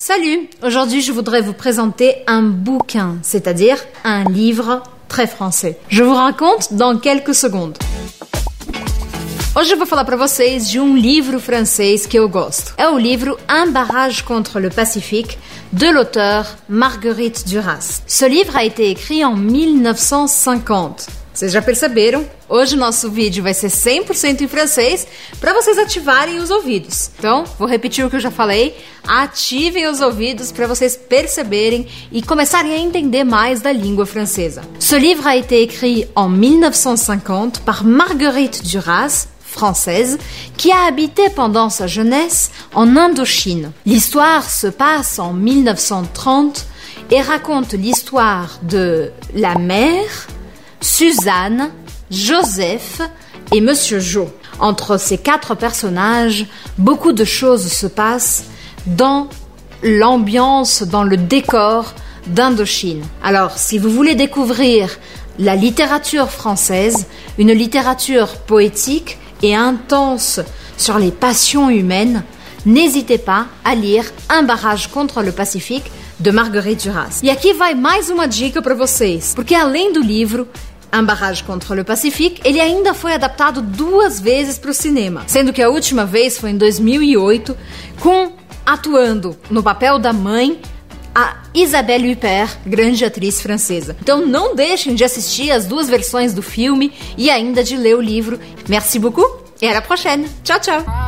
Salut Aujourd'hui, je voudrais vous présenter un bouquin, c'est-à-dire un livre très français. Je vous raconte dans quelques secondes. Hoje eu vou falar para vocês de um livro francês que eu gosto. É o livro Un barrage contre le Pacifique de l'auteur Marguerite Duras. Ce livre a été écrit en 1950. Vocês já perceberam? Hoje o nosso vídeo vai ser 100% em francês para vocês ativarem os ouvidos. Então, vou repetir o que eu já falei. Ativem os ouvidos para vocês perceberem e começarem a entender mais da língua francesa. Ce livre a été écrit en 1950 par Marguerite Duras, française qui a habité pendant sa jeunesse en Indochine. L'histoire se passe en 1930 et raconte l'histoire de la mère Suzanne, Joseph et Monsieur Joe. Entre ces quatre personnages, beaucoup de choses se passent dans l'ambiance, dans le décor d'Indochine. Alors, si vous voulez découvrir la littérature française, une littérature poétique et intense sur les passions humaines, n'hésitez pas a lire Un barrage contre le Pacifique de Marguerite Duras. E aqui vai mais uma dica para vocês, porque além do livro, Un barrage contre le Pacifique, ele ainda foi adaptado duas vezes para o cinema, sendo que a última vez foi em 2008, com atuando no papel da mãe a Isabelle Huppert, grande atriz francesa. Então não deixem de assistir as duas versões do filme e ainda de ler o livro. Merci beaucoup e à la prochaine. Tchau, tchau.